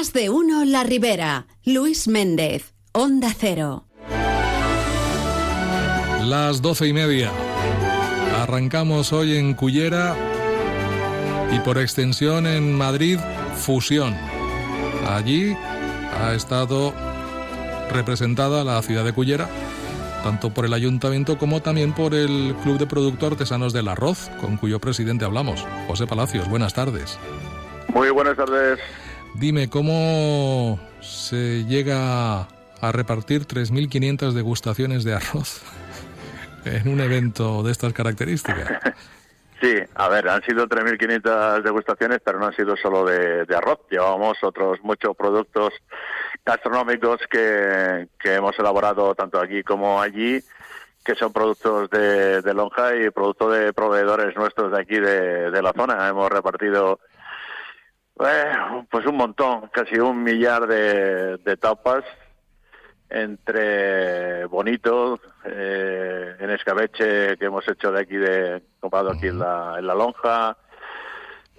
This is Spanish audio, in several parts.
Más de uno La Ribera. Luis Méndez, Onda Cero. Las doce y media. Arrancamos hoy en Cullera y por extensión en Madrid, Fusión. Allí ha estado representada la ciudad de Cullera, tanto por el ayuntamiento como también por el Club de Productos Artesanos del Arroz, con cuyo presidente hablamos. José Palacios, buenas tardes. Muy buenas tardes. Dime, ¿cómo se llega a repartir 3.500 degustaciones de arroz en un evento de estas características? Sí, a ver, han sido 3.500 degustaciones, pero no han sido solo de, arroz. Llevamos otros muchos productos gastronómicos que, hemos elaborado tanto aquí como allí, que son productos de, lonja y productos de proveedores nuestros de aquí de, de la zona. Hemos repartido eh, pues un montón, casi un millar de, tapas entre bonitos, eh, en escabeche que hemos hecho de aquí, de comprado aquí en la, en la lonja,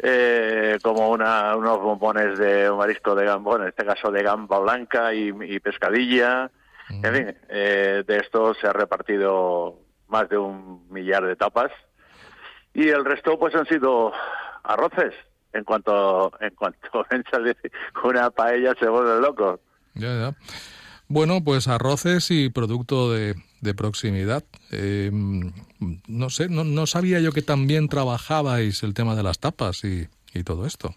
eh, como una, unos bombones de marisco de gambón, en este caso de gamba blanca y, pescadilla. En fin, eh, de esto se ha repartido más de un millar de tapas. Y el resto pues han sido arroces en cuanto en cuanto una paella se vuelve loco. Ya, ya. Bueno, pues arroces y producto de, de proximidad. Eh, no sé, no, no, sabía yo que también trabajabais el tema de las tapas y, y todo esto.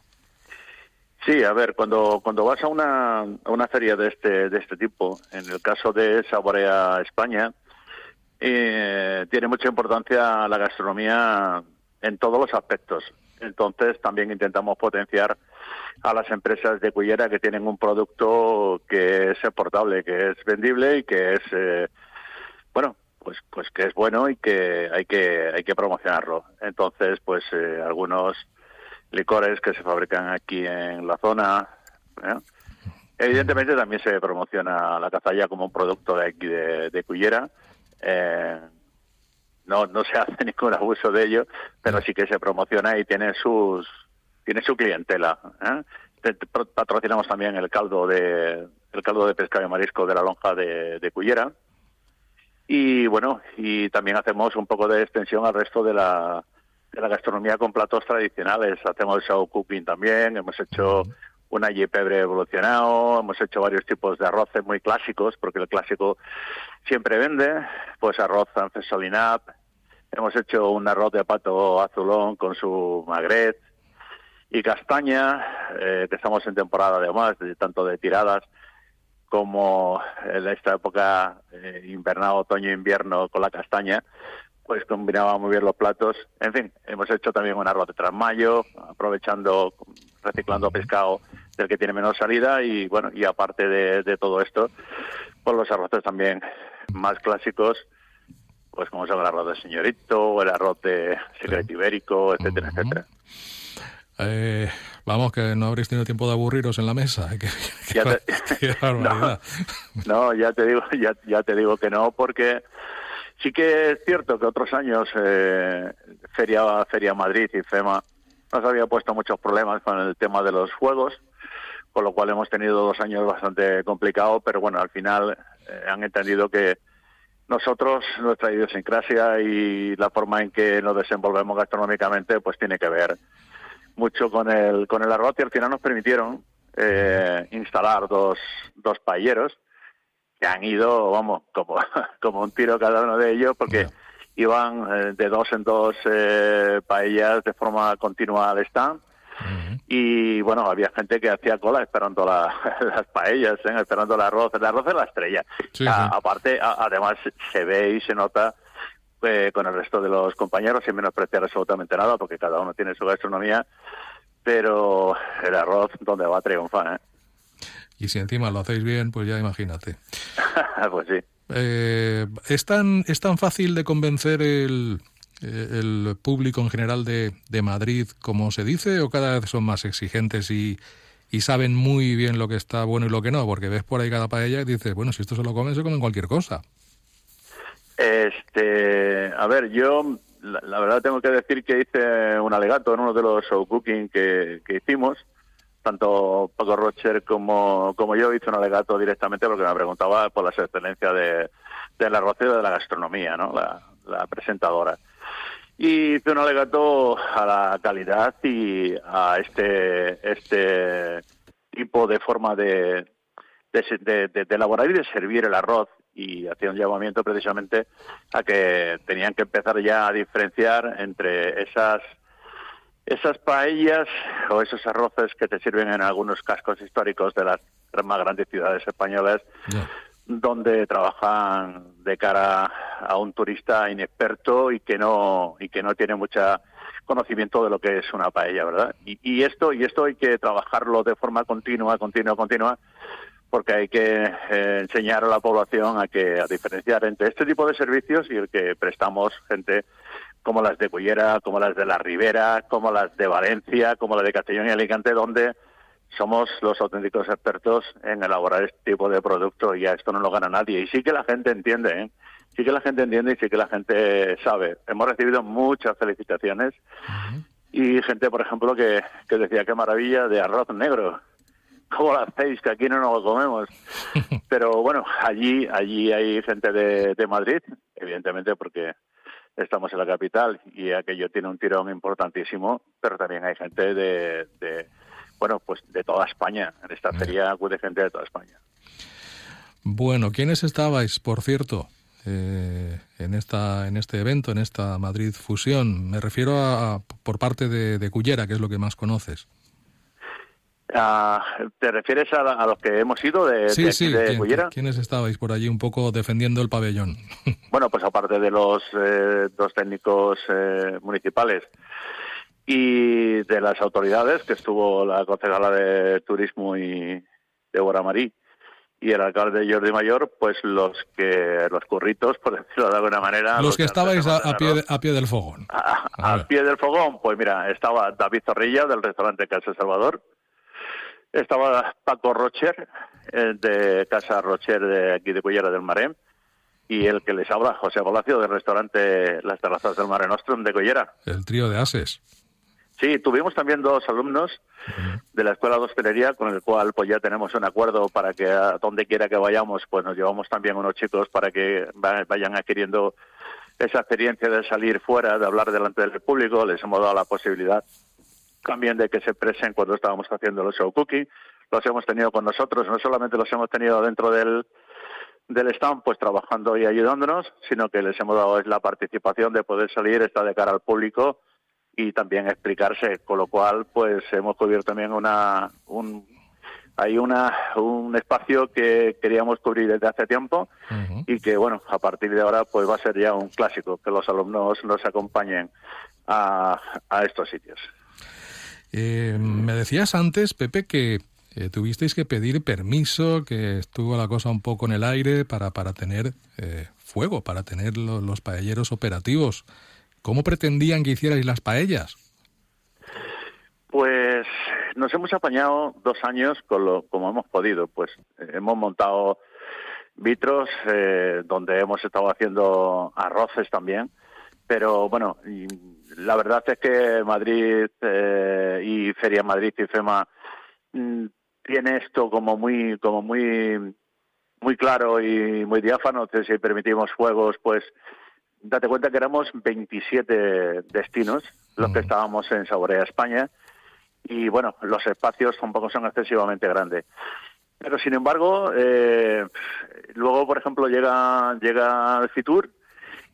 Sí, a ver, cuando, cuando vas a una, a una feria de este, de este tipo, en el caso de Saborea España, eh, tiene mucha importancia la gastronomía en todos los aspectos. Entonces también intentamos potenciar a las empresas de Cullera que tienen un producto que es exportable, que es vendible y que es eh, bueno, pues pues que es bueno y que hay que hay que promocionarlo. Entonces, pues eh, algunos licores que se fabrican aquí en la zona, ¿eh? evidentemente también se promociona la cazalla como un producto de aquí de, de Cullera. Eh, no no se hace ningún abuso de ello, pero sí que se promociona y tiene sus tiene su clientela. ¿eh? Patrocinamos también el caldo de el caldo de pescado y marisco de la lonja de, de Cullera y bueno y también hacemos un poco de extensión al resto de la de la gastronomía con platos tradicionales. Hacemos el show cooking también, hemos hecho un allí pebre evolucionado, hemos hecho varios tipos de arroces muy clásicos, porque el clásico siempre vende, pues arroz ancesolinap, hemos hecho un arroz de pato azulón con su magret y castaña, eh, que estamos en temporada además, de, tanto de tiradas como en esta época eh, invernal, otoño-invierno con la castaña, pues combinaba muy bien los platos. En fin, hemos hecho también un arroz de trasmayo, aprovechando, reciclando pescado del que tiene menos salida y bueno, y aparte de, todo esto, pues los arroces también más clásicos, pues como son el arroz de señorito, el arroz de secreto ibérico, etcétera, etcétera. Eh, vamos, que no habréis tenido tiempo de aburriros en la mesa. no, ya te digo, ya, ya te digo que no, porque sí que es cierto que otros años eh, Feria, Feria Madrid y FEMA nos había puesto muchos problemas con el tema de los juegos, con lo cual hemos tenido dos años bastante complicados, pero bueno, al final eh, han entendido que nosotros, nuestra idiosincrasia y la forma en que nos desenvolvemos gastronómicamente, pues tiene que ver mucho con el, con el arroz y al final nos permitieron eh, instalar dos, dos paelleros que han ido, vamos, como, como un tiro cada uno de ellos, porque iban eh, de dos en dos eh, paellas de forma continua al stand. Y bueno, había gente que hacía cola esperando las paellas, ¿eh? esperando el arroz. El arroz es la estrella. Aparte, además, se ve y se nota eh, con el resto de los compañeros, sin menospreciar absolutamente nada, porque cada uno tiene su gastronomía. Pero el arroz, donde va a triunfar, ¿eh? Y si encima lo hacéis bien, pues ya imagínate. pues sí. Eh, ¿es, tan, ¿Es tan fácil de convencer el, el público en general de, de, Madrid, como se dice, o cada vez son más exigentes y, y, saben muy bien lo que está bueno y lo que no? Porque ves por ahí cada paella y dices, bueno, si esto se lo comen, se comen cualquier cosa. Este, a ver, yo la, verdad tengo que decir que hice un alegato en uno de los show cooking que, que hicimos, tanto Paco Rocher como, como yo hice un alegato directamente porque me preguntaba por las excelencias de, del arroz y de la gastronomía, ¿no? La, presentadora. Y hice un alegato a la calidad y a este, este tipo de forma de, de, elaborar y de servir el arroz. Y hacía un llamamiento precisamente a que tenían que empezar ya a diferenciar entre esas esas paellas o esos arroces que te sirven en algunos cascos históricos de las más grandes ciudades españolas, donde trabajan de cara a un turista inexperto y que no y que no tiene mucha conocimiento de lo que es una paella, ¿verdad? Y, y esto y esto hay que trabajarlo de forma continua, continua, continua, porque hay que eh, enseñar a la población a que a diferenciar entre este tipo de servicios y el que prestamos gente como las de Cullera, como las de la Ribera, como las de Valencia, como la de Castellón y Alicante, donde somos los auténticos expertos en elaborar este tipo de producto y a esto no lo gana nadie. Y sí que la gente entiende, ¿eh? sí que la gente entiende y sí que la gente sabe. Hemos recibido muchas felicitaciones y gente, por ejemplo, que, que decía qué maravilla de arroz negro. ¿Cómo lo hacéis? Que aquí no nos lo comemos. Pero bueno, allí allí hay gente de, de Madrid, evidentemente porque estamos en la capital y aquello tiene un tirón importantísimo, pero también hay gente de, bueno, pues de toda España. En esta feria acude gente de toda España. Bueno, ¿quiénes estabais, por cierto, eh, en esta en este evento, en esta Madrid Fusión? Me refiero a, por parte de, de Cullera, que es lo que más conoces. Ah, ¿Te refieres a, los que hemos ido de, sí, sí. ¿Quiénes estabais por allí un poco defendiendo el pabellón? Bueno, pues aparte de los eh, dos técnicos eh, municipales y de las autoridades, que estuvo la concejala de Turismo y de Marí y el alcalde Jordi Mayor, pues los que los curritos, por decirlo de alguna manera. Los, que, estabais a, pie, a pie del fogón. A, pie del fogón, pues mira, estaba David Zorrilla del restaurante Casa Salvador, estaba Paco Rocher, eh, de Casa Rocher de aquí de Cullera del Marén, y el que les habla, José Palacio, del restaurante Las Terrazas del Mare Nostrum de Cullera. El trío de ases. Sí, tuvimos también dos alumnos de la Escuela de Hostelería, con el cual pues ya tenemos un acuerdo para que a donde quiera que vayamos, pues nos llevamos también unos chicos para que vayan adquiriendo esa experiencia de salir fuera, de hablar delante del público. Les hemos dado la posibilidad también de que se presen cuando estábamos haciendo los show cooking. Los hemos tenido con nosotros, no solamente los hemos tenido dentro del, del stand, pues trabajando y ayudándonos, sino que les hemos dado la participación de poder salir, estar de cara al público y también explicarse, con lo cual pues hemos cubierto también una un hay una un espacio que queríamos cubrir desde hace tiempo y que bueno a partir de ahora pues va a ser ya un clásico que los alumnos nos acompañen a, a estos sitios. Eh, me decías antes, Pepe, que eh, tuvisteis que pedir permiso, que estuvo la cosa un poco en el aire para, para tener eh, fuego, para tener los paelleros operativos. ¿Cómo pretendían que hicierais las paellas? Pues nos hemos apañado dos años con lo, como hemos podido. Pues hemos montado vitros donde hemos estado haciendo arroces también. Pero bueno, la verdad es que Madrid eh, y Feria Madrid y FEMA mm, tiene esto como muy como muy muy claro y muy diáfano. si permitimos juegos, pues date cuenta que éramos 27 destinos los que mm. estábamos en Saborea España y bueno, los espacios tampoco son excesivamente grandes. Pero sin embargo, eh, luego, por ejemplo, llega llega el Fitur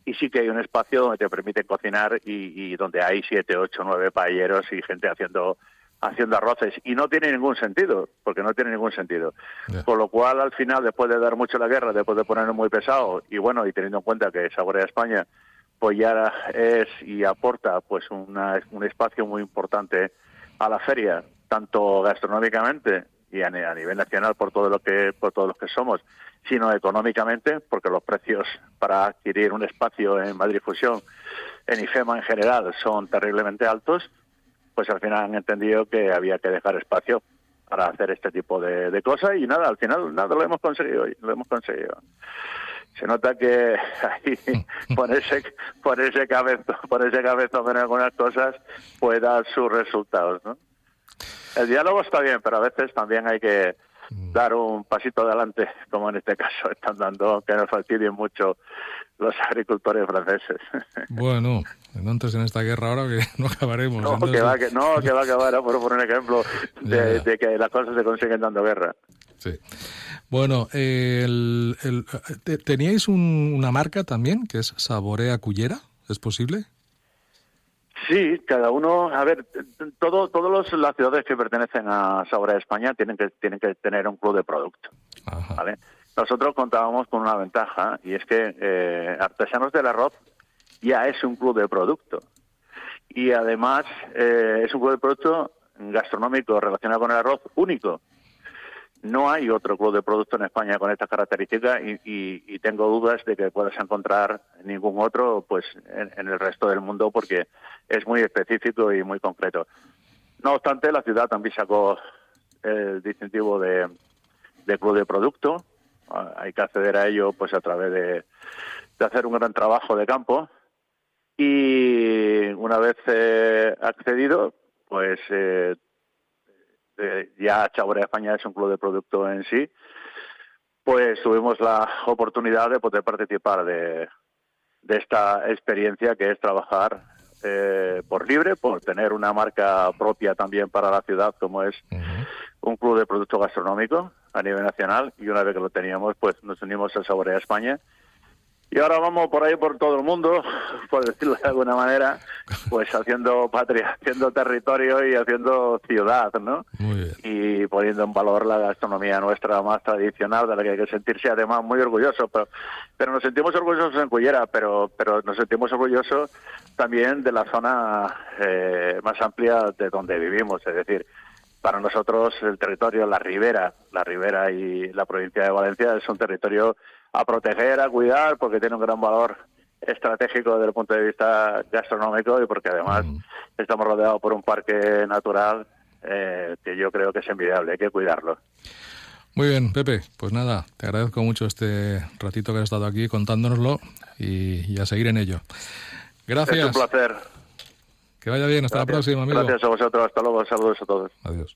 y sí que hay un espacio donde te permite cocinar y, donde hay siete, ocho, nueve paelleros y gente haciendo haciendo arroces. Y no tiene ningún sentido porque no tiene ningún sentido. Por lo cual al final después de dar mucho la guerra después de ponerlo muy pesado y bueno y teniendo en cuenta que Saborea España pues ya es y aporta pues una, un espacio muy importante a la feria tanto gastronómicamente y a, nivel nacional por todo lo que por todos los que somos sino económicamente, porque los precios para adquirir un espacio en Madrid Fusión, en IFEMA en general, son terriblemente altos, pues al final han entendido que había que dejar espacio para hacer este tipo de, cosas y nada, al final nada lo hemos conseguido, lo hemos conseguido. Se nota que ahí ponerse, ponerse cabezón, ponerse cabezón en algunas cosas puede dar sus resultados, ¿no? el diálogo está bien, pero a veces también hay que. Dar un pasito adelante, como en este caso están dando, que nos fastidien mucho los agricultores franceses. Bueno, entonces en esta guerra ahora que no acabaremos. No, que va, que, no, que va a acabar, por un ejemplo de, que las cosas se consiguen dando guerra. Sí. Bueno, el, ¿teníais una marca también que es Saborea Cullera? ¿Es posible? Sí, cada uno, a ver, todo, todas las ciudades que pertenecen a Saborea España tienen que, tienen que tener un club de producto. ¿vale? Nosotros contábamos con una ventaja y es que eh, Artesanos del Arroz ya es un club de producto. Y además eh, es un club de producto gastronómico relacionado con el arroz único. No hay otro club de producto en España con estas características y, tengo dudas de que puedas encontrar ningún otro pues en, el resto del mundo porque es muy específico y muy concreto. No obstante, la ciudad también sacó el distintivo de, club de producto. Hay que acceder a ello pues a través de, de hacer un gran trabajo de campo y una vez eh, accedido, pues eh, eh, ya Chaborea España es un club de producto en sí, pues tuvimos la oportunidad de poder participar de, de esta experiencia que es trabajar por libre, por tener una marca propia también para la ciudad, como es un club de producto gastronómico a nivel nacional. Y una vez que lo teníamos, pues nos unimos a Saborea España y ahora vamos por ahí por todo el mundo, por decirlo de alguna manera, pues haciendo patria, haciendo territorio y haciendo ciudad, ¿no? Y poniendo en valor la gastronomía nuestra más tradicional, de la que hay que sentirse además muy orgulloso. Pero, pero nos sentimos orgullosos en Cullera, pero, pero nos sentimos orgullosos también de la zona eh, más amplia de donde vivimos, es decir, para nosotros el territorio, la ribera, la ribera y la provincia de Valencia es un territorio a proteger, a cuidar, porque tiene un gran valor estratégico desde el punto de vista gastronómico y porque además mm. estamos rodeados por un parque natural eh, que yo creo que es envidiable, hay que cuidarlo. Muy bien, Pepe, pues nada, te agradezco mucho este ratito que has estado aquí contándonoslo y, a seguir en ello. Gracias. Es un placer. Que vaya bien, hasta la próxima, amigo. Gracias a vosotros, hasta luego, saludos a todos. Adiós.